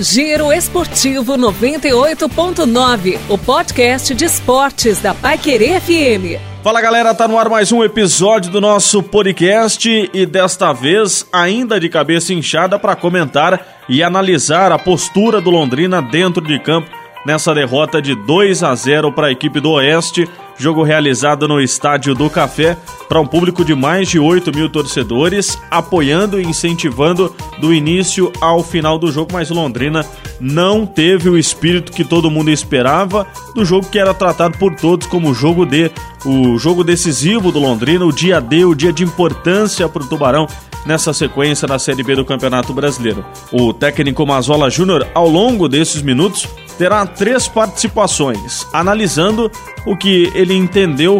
Giro Esportivo 98.9, o podcast de esportes da Paiquerê FM. Fala galera, tá no ar mais um episódio do nosso podcast e desta vez ainda de cabeça inchada para comentar e analisar a postura do Londrina dentro de campo nessa derrota de 2 a 0 para a equipe do Oeste Jogo realizado no Estádio do Café para um público de mais de 8 mil torcedores, apoiando e incentivando do início ao final do jogo, mas Londrina não teve o espírito que todo mundo esperava do jogo que era tratado por todos como jogo D, o jogo decisivo do Londrina, o dia D, o dia de importância para o Tubarão nessa sequência na Série B do Campeonato Brasileiro. O técnico Mazola Júnior, ao longo desses minutos, terá três participações, analisando o que ele entendeu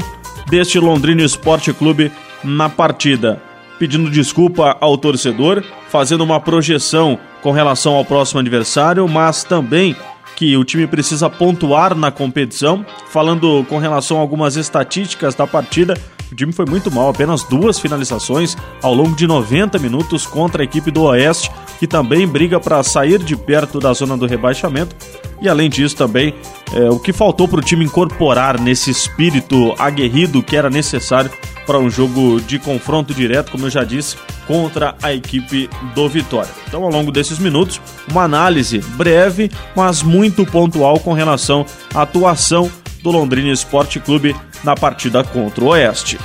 deste Londrina Esporte Clube na partida, pedindo desculpa ao torcedor, fazendo uma projeção com relação ao próximo adversário, mas também que o time precisa pontuar na competição, falando com relação a algumas estatísticas da partida. O time foi muito mal, apenas duas finalizações ao longo de 90 minutos contra a equipe do Oeste, que também briga para sair de perto da zona do rebaixamento. E além disso, também é, o que faltou para o time incorporar nesse espírito aguerrido que era necessário para um jogo de confronto direto, como eu já disse, contra a equipe do Vitória. Então, ao longo desses minutos, uma análise breve, mas muito pontual com relação à atuação do Londrina Esporte Clube na partida contra o Oeste.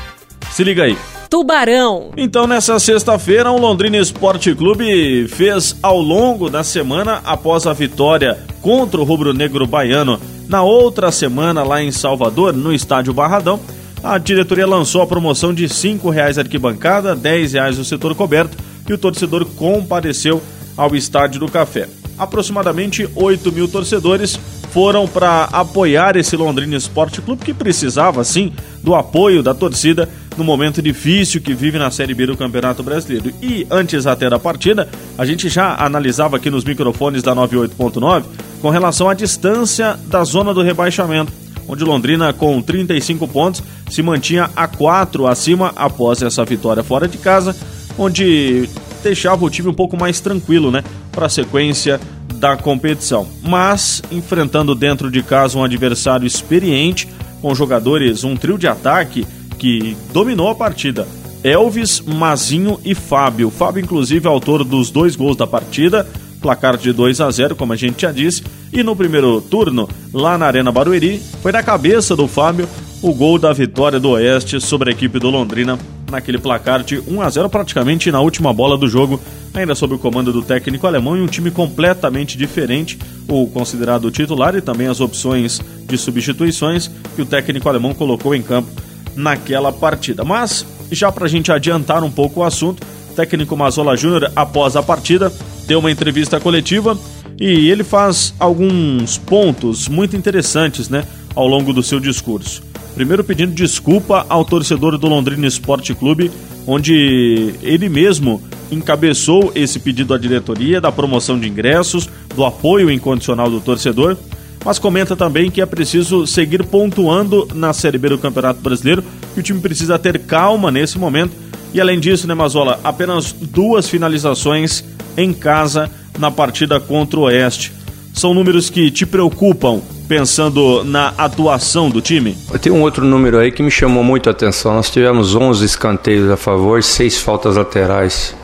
Se liga aí. Tubarão. Então, nessa sexta-feira, o Londrina Esporte Clube fez ao longo da semana, após a vitória contra o Rubro Negro Baiano, na outra semana lá em Salvador, no estádio Barradão, a diretoria lançou a promoção de R$ 5,00 arquibancada, R$ 10,00 o setor coberto e o torcedor compareceu ao Estádio do Café. Aproximadamente 8 mil torcedores foram para apoiar esse Londrina Esporte Clube que precisava, sim, do apoio da torcida no momento difícil que vive na Série B do Campeonato Brasileiro. E antes até da partida, a gente já analisava aqui nos microfones da 98.9 com relação à distância da zona do rebaixamento, onde Londrina, com 35 pontos, se mantinha a 4 acima após essa vitória fora de casa, onde deixava o time um pouco mais tranquilo, né, para a sequência da competição. Mas enfrentando dentro de casa um adversário experiente, com jogadores, um trio de ataque que dominou a partida. Elvis, Mazinho e Fábio. Fábio, inclusive, autor dos dois gols da partida, placar de 2 a 0, como a gente já disse. E no primeiro turno, lá na Arena Barueri, foi na cabeça do Fábio o gol da vitória do Oeste sobre a equipe do Londrina naquele placar de 1 a 0 praticamente na última bola do jogo, ainda sob o comando do técnico alemão e um time completamente diferente, o considerado titular e também as opções de substituições que o técnico alemão colocou em campo naquela partida. Mas já para a gente adiantar um pouco o assunto, o técnico Mazola Júnior, após a partida, deu uma entrevista coletiva e ele faz alguns pontos muito interessantes, né, ao longo do seu discurso. Primeiro pedindo desculpa ao torcedor do Londrina Esporte Clube, onde ele mesmo encabeçou esse pedido à diretoria da promoção de ingressos, do apoio incondicional do torcedor, mas comenta também que é preciso seguir pontuando na Série B do Campeonato Brasileiro, que o time precisa ter calma nesse momento. E além disso, né, Mazola, apenas duas finalizações em casa na partida contra o Oeste. São números que te preocupam pensando na atuação do time? Tem um outro número aí que me chamou muito a atenção. Nós tivemos 11 escanteios a favor, 6 faltas laterais.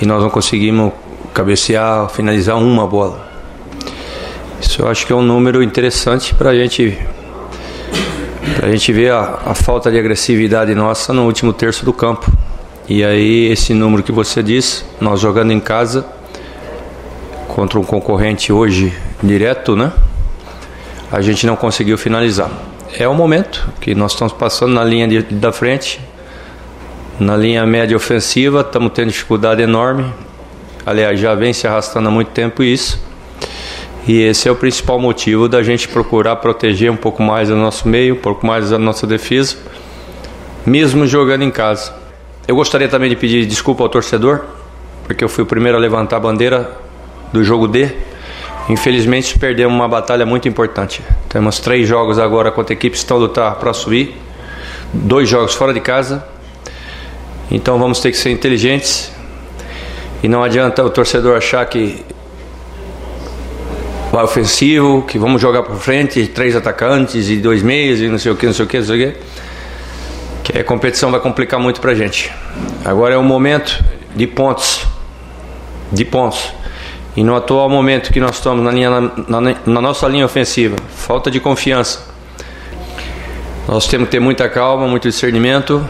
E nós não conseguimos cabecear, finalizar uma bola. Isso eu acho que é um número interessante para a gente a gente ver a, a falta de agressividade nossa no último terço do campo. E aí esse número que você disse, nós jogando em casa contra um concorrente hoje direto, né? a gente não conseguiu finalizar. É o momento que nós estamos passando na linha de, da frente, na linha média ofensiva, estamos tendo dificuldade enorme. Aliás, já vem se arrastando há muito tempo isso. E esse é o principal motivo da gente procurar proteger um pouco mais o nosso meio, um pouco mais a nossa defesa, mesmo jogando em casa. Eu gostaria também de pedir desculpa ao torcedor, porque eu fui o primeiro a levantar a bandeira do jogo D Infelizmente perdemos uma batalha muito importante. Temos três jogos agora contra equipes que estão lutar para subir, dois jogos fora de casa. Então vamos ter que ser inteligentes e não adianta o torcedor achar que trabalho ofensivo, que vamos jogar para frente, três atacantes e dois meios e não sei o que, não sei o que, não sei o que. Que a competição vai complicar muito para a gente. Agora é o momento de pontos, de pontos. E no atual momento que nós estamos na, linha, na, na nossa linha ofensiva, falta de confiança. Nós temos que ter muita calma, muito discernimento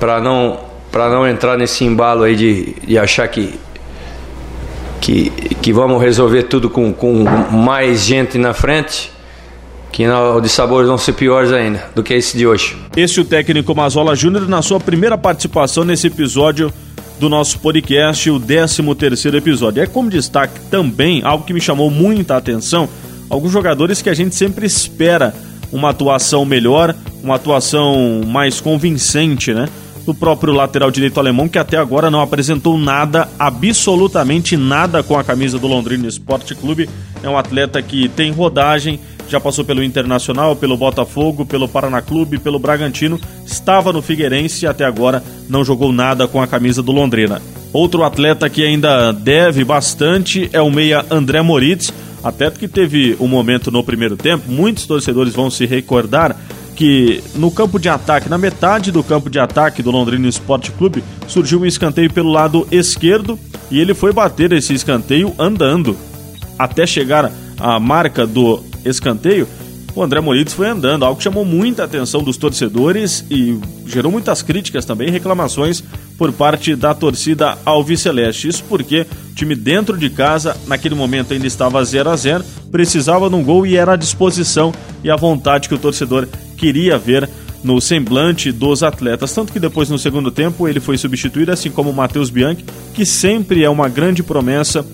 para não para não entrar nesse embalo aí de, de achar que que, vamos resolver tudo com, com mais gente na frente, que não, de sabores vão ser piores ainda do que esse de hoje. Este é o técnico Mazola Júnior na sua primeira participação nesse episódio do nosso podcast, o 13 terceiro episódio. É como destaque também algo que me chamou muita atenção, alguns jogadores que a gente sempre espera uma atuação melhor, uma atuação mais convincente, né? Do próprio lateral direito alemão, que até agora não apresentou nada, absolutamente nada com a camisa do Londrina Esporte Clube. É um atleta que tem rodagem, já passou pelo Internacional, pelo Botafogo, pelo Paraná Clube, pelo Bragantino, estava no Figueirense e até agora não jogou nada com a camisa do Londrina. Outro atleta que ainda deve bastante é o meia André Moritz, atleta que teve um momento no primeiro tempo, muitos torcedores vão se recordar que no campo de ataque, na metade do campo de ataque do Londrina Esporte Clube, surgiu um escanteio pelo lado esquerdo e ele foi bater esse escanteio andando. Até chegar à marca do escanteio, o André Moritz foi andando, algo que chamou muita atenção dos torcedores e gerou muitas críticas também, reclamações por parte da torcida alviceleste. Isso porque o time dentro de casa, naquele momento ainda estava 0 a 0 precisava de um gol e era a disposição e a vontade que o torcedor queria ver no semblante dos atletas. Tanto que depois, no segundo tempo, ele foi substituído, assim como o Matheus Bianchi, que sempre é uma grande promessa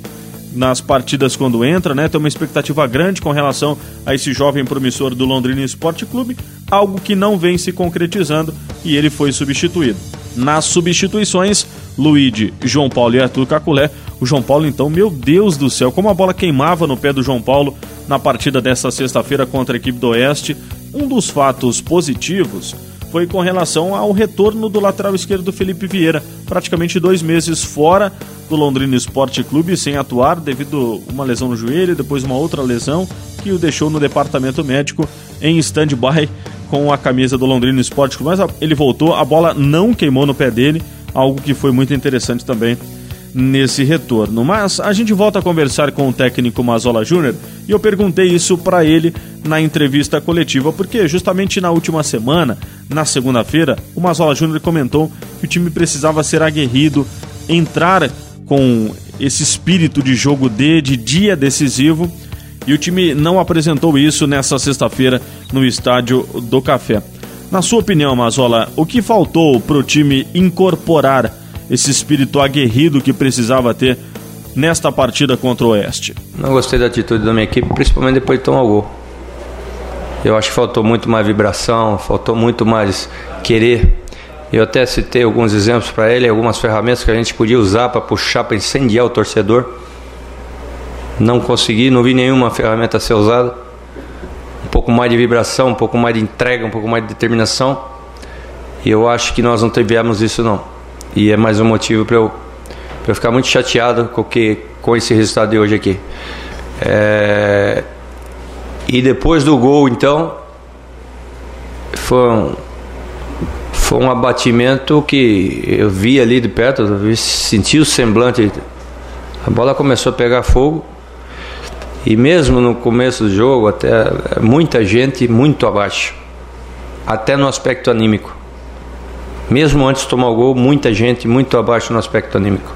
nas partidas quando entra, né? Tem uma expectativa grande com relação a esse jovem promissor do Londrina Esporte Clube, algo que não vem se concretizando e ele foi substituído. Nas substituições, Luigi, João Paulo e Arthur Caculé. O João Paulo, então, meu Deus do céu, como a bola queimava no pé do João Paulo na partida desta sexta-feira contra a equipe do Oeste. Um dos fatos positivos foi com relação ao retorno do lateral esquerdo Felipe Vieira, praticamente dois meses fora do Londrina Esporte Clube, sem atuar devido uma lesão no joelho, depois uma outra lesão que o deixou no departamento médico em stand-by com a camisa do Londrina Esporte Clube. Mas ele voltou, a bola não queimou no pé dele, algo que foi muito interessante também nesse retorno. Mas a gente volta a conversar com o técnico Mazola Júnior e eu perguntei isso para ele na entrevista coletiva, porque justamente na última semana, na segunda-feira, o Mazola Júnior comentou que o time precisava ser aguerrido, entrar com esse espírito de jogo D, de dia decisivo, e o time não apresentou isso nessa sexta-feira no estádio do Café. Na sua opinião, Mazola, o que faltou para o time incorporar esse espírito aguerrido que precisava ter nesta partida contra o Oeste? Não gostei da atitude da minha equipe, principalmente depois de tomar o gol. Eu acho que faltou muito mais vibração, faltou muito mais querer. Eu até citei alguns exemplos para ele, algumas ferramentas que a gente podia usar para puxar, para incendiar o torcedor. Não consegui, não vi nenhuma ferramenta ser usada. Um pouco mais de vibração, um pouco mais de entrega, um pouco mais de determinação. E eu acho que nós não tivemos isso não. E é mais um motivo para eu, eu ficar muito chateado com, que, com esse resultado de hoje aqui. É... E depois do gol, então, foi um, foi um abatimento que eu vi ali de perto, eu vi, senti o semblante. A bola começou a pegar fogo. E mesmo no começo do jogo, até muita gente muito abaixo. Até no aspecto anímico. Mesmo antes de tomar o gol, muita gente muito abaixo no aspecto anímico.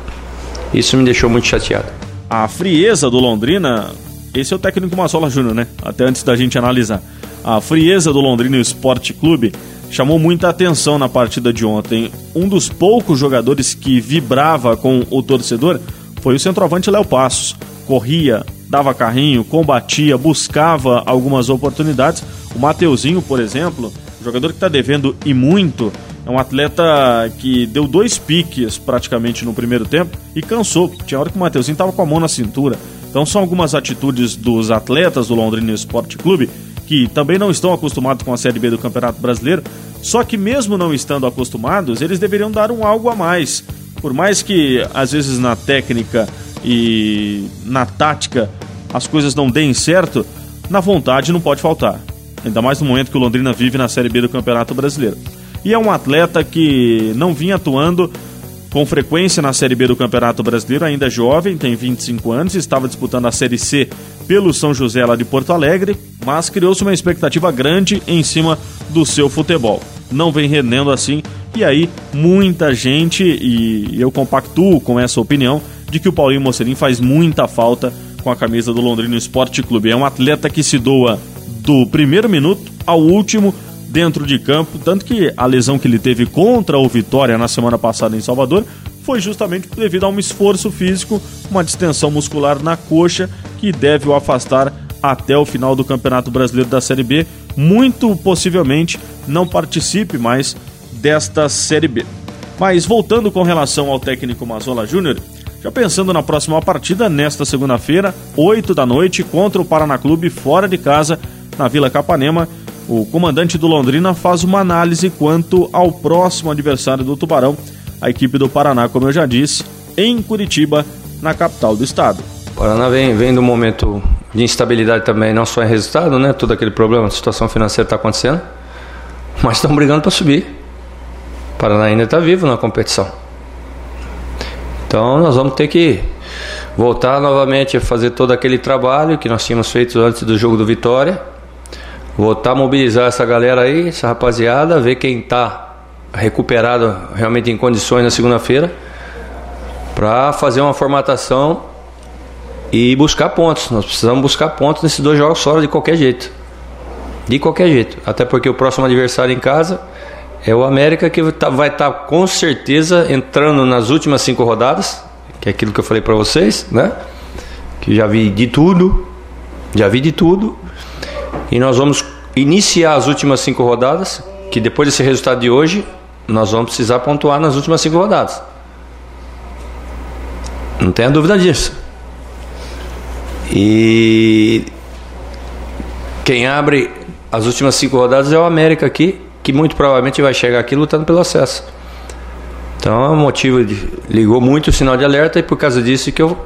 Isso me deixou muito chateado. A frieza do Londrina, esse é o técnico Massola Júnior, né? Até antes da gente analisar. A frieza do Londrina Esporte Clube chamou muita atenção na partida de ontem. Um dos poucos jogadores que vibrava com o torcedor foi o centroavante Léo Passos. Corria, dava carrinho, combatia, buscava algumas oportunidades. O Mateuzinho, por exemplo, jogador que está devendo e muito é um atleta que deu dois piques praticamente no primeiro tempo e cansou. Tinha hora que o Mateuzinho estava com a mão na cintura. Então são algumas atitudes dos atletas do Londrina Esporte Clube que também não estão acostumados com a Série B do Campeonato Brasileiro. Só que mesmo não estando acostumados, eles deveriam dar um algo a mais. Por mais que às vezes na técnica e na tática as coisas não deem certo, na vontade não pode faltar. Ainda mais no momento que o Londrina vive na Série B do Campeonato Brasileiro. E é um atleta que não vinha atuando com frequência na Série B do Campeonato Brasileiro, ainda jovem, tem 25 anos, estava disputando a Série C pelo São José lá de Porto Alegre, mas criou-se uma expectativa grande em cima do seu futebol. Não vem rendendo assim, e aí muita gente, e eu compactuo com essa opinião, de que o Paulinho Mocerim faz muita falta com a camisa do Londrina Esporte Clube. É um atleta que se doa do primeiro minuto ao último dentro de campo, tanto que a lesão que ele teve contra o Vitória na semana passada em Salvador foi justamente devido a um esforço físico, uma distensão muscular na coxa que deve o afastar até o final do Campeonato Brasileiro da Série B. Muito possivelmente não participe mais desta Série B. Mas voltando com relação ao técnico Mazola Júnior, já pensando na próxima partida, nesta segunda-feira, 8 da noite, contra o Paraná Clube, fora de casa, na Vila Capanema, o comandante do Londrina faz uma análise quanto ao próximo adversário do Tubarão, a equipe do Paraná, como eu já disse, em Curitiba, na capital do estado. O Paraná vem, vem do momento de instabilidade também, não só em resultado, né? Todo aquele problema, a situação financeira está acontecendo, mas estão brigando para subir. O Paraná ainda está vivo na competição. Então nós vamos ter que voltar novamente a fazer todo aquele trabalho que nós tínhamos feito antes do jogo do Vitória. Voltar a mobilizar essa galera aí, essa rapaziada, ver quem está recuperado realmente em condições na segunda-feira, para fazer uma formatação e buscar pontos. Nós precisamos buscar pontos nesses dois jogos fora de qualquer jeito. De qualquer jeito. Até porque o próximo adversário em casa é o América que tá, vai estar tá, com certeza entrando nas últimas cinco rodadas, que é aquilo que eu falei para vocês, né? Que já vi de tudo, já vi de tudo. E nós vamos iniciar as últimas cinco rodadas, que depois desse resultado de hoje, nós vamos precisar pontuar nas últimas cinco rodadas. Não tenha dúvida disso. E quem abre as últimas cinco rodadas é o América aqui, que muito provavelmente vai chegar aqui lutando pelo acesso. Então, o motivo de, ligou muito o sinal de alerta e por causa disso que eu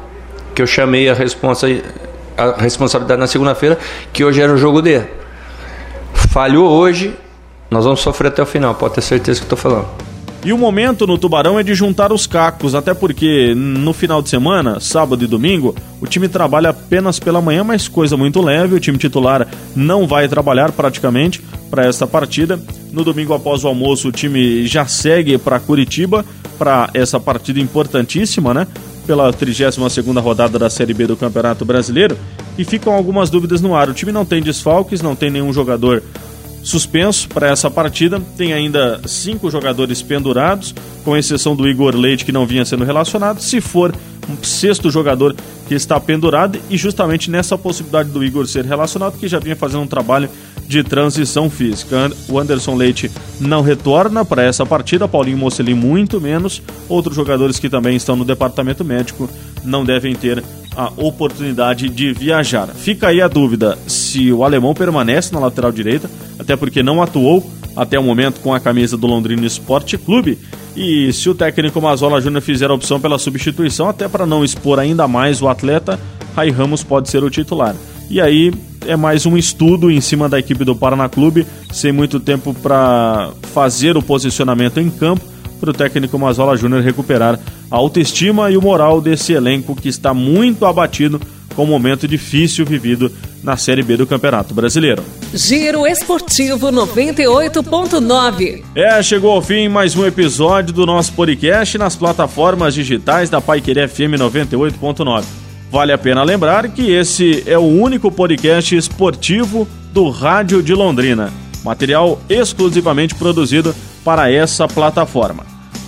que eu chamei a, responsa, a responsabilidade na segunda-feira, que hoje era o jogo D. Falhou hoje, nós vamos sofrer até o final, pode ter certeza que estou falando. E o momento no Tubarão é de juntar os cacos, até porque no final de semana, sábado e domingo, o time trabalha apenas pela manhã, mas coisa muito leve. O time titular não vai trabalhar praticamente para esta partida. No domingo após o almoço, o time já segue para Curitiba para essa partida importantíssima, né? Pela 32 segunda rodada da Série B do Campeonato Brasileiro. E ficam algumas dúvidas no ar. O time não tem desfalques, não tem nenhum jogador suspenso para essa partida. Tem ainda cinco jogadores pendurados, com exceção do Igor Leite, que não vinha sendo relacionado. Se for um sexto jogador que está pendurado, e justamente nessa possibilidade do Igor ser relacionado, que já vinha fazendo um trabalho de transição física. O Anderson Leite não retorna para essa partida, Paulinho Mocelin muito menos. Outros jogadores que também estão no departamento médico não devem ter a oportunidade de viajar. Fica aí a dúvida se o alemão permanece na lateral direita, até porque não atuou até o momento com a camisa do Londrina Esporte Clube. E se o técnico Mazola Júnior fizer a opção pela substituição, até para não expor ainda mais o atleta, Rai Ramos pode ser o titular. E aí é mais um estudo em cima da equipe do Paraná Clube, sem muito tempo para fazer o posicionamento em campo para o técnico Mazola Júnior recuperar a autoestima e o moral desse elenco que está muito abatido com o momento difícil vivido na Série B do Campeonato Brasileiro. Giro Esportivo 98.9. É, chegou ao fim mais um episódio do nosso podcast nas plataformas digitais da Paiquerê FM 98.9. Vale a pena lembrar que esse é o único podcast esportivo do Rádio de Londrina, material exclusivamente produzido para essa plataforma.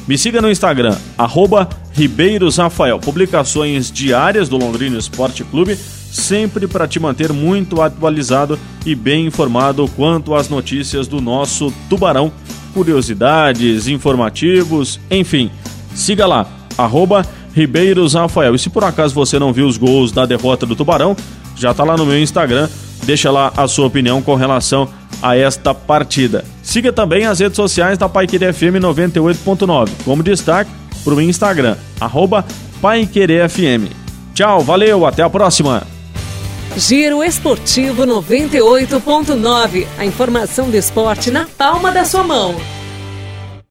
Me siga no Instagram, arroba Ribeiros Rafael, publicações diárias do Londrina Esporte Clube, sempre para te manter muito atualizado e bem informado quanto às notícias do nosso Tubarão, curiosidades, informativos, enfim. Siga lá, arroba Ribeiros Rafael. E se por acaso você não viu os gols da derrota do Tubarão, já está lá no meu Instagram, deixa lá a sua opinião com relação a esta partida. Siga também as redes sociais da Paiquerê FM 98.9, como destaque para o Instagram, arroba FM. Tchau, valeu, até a próxima! Giro Esportivo 98.9. A informação do esporte na palma da sua mão.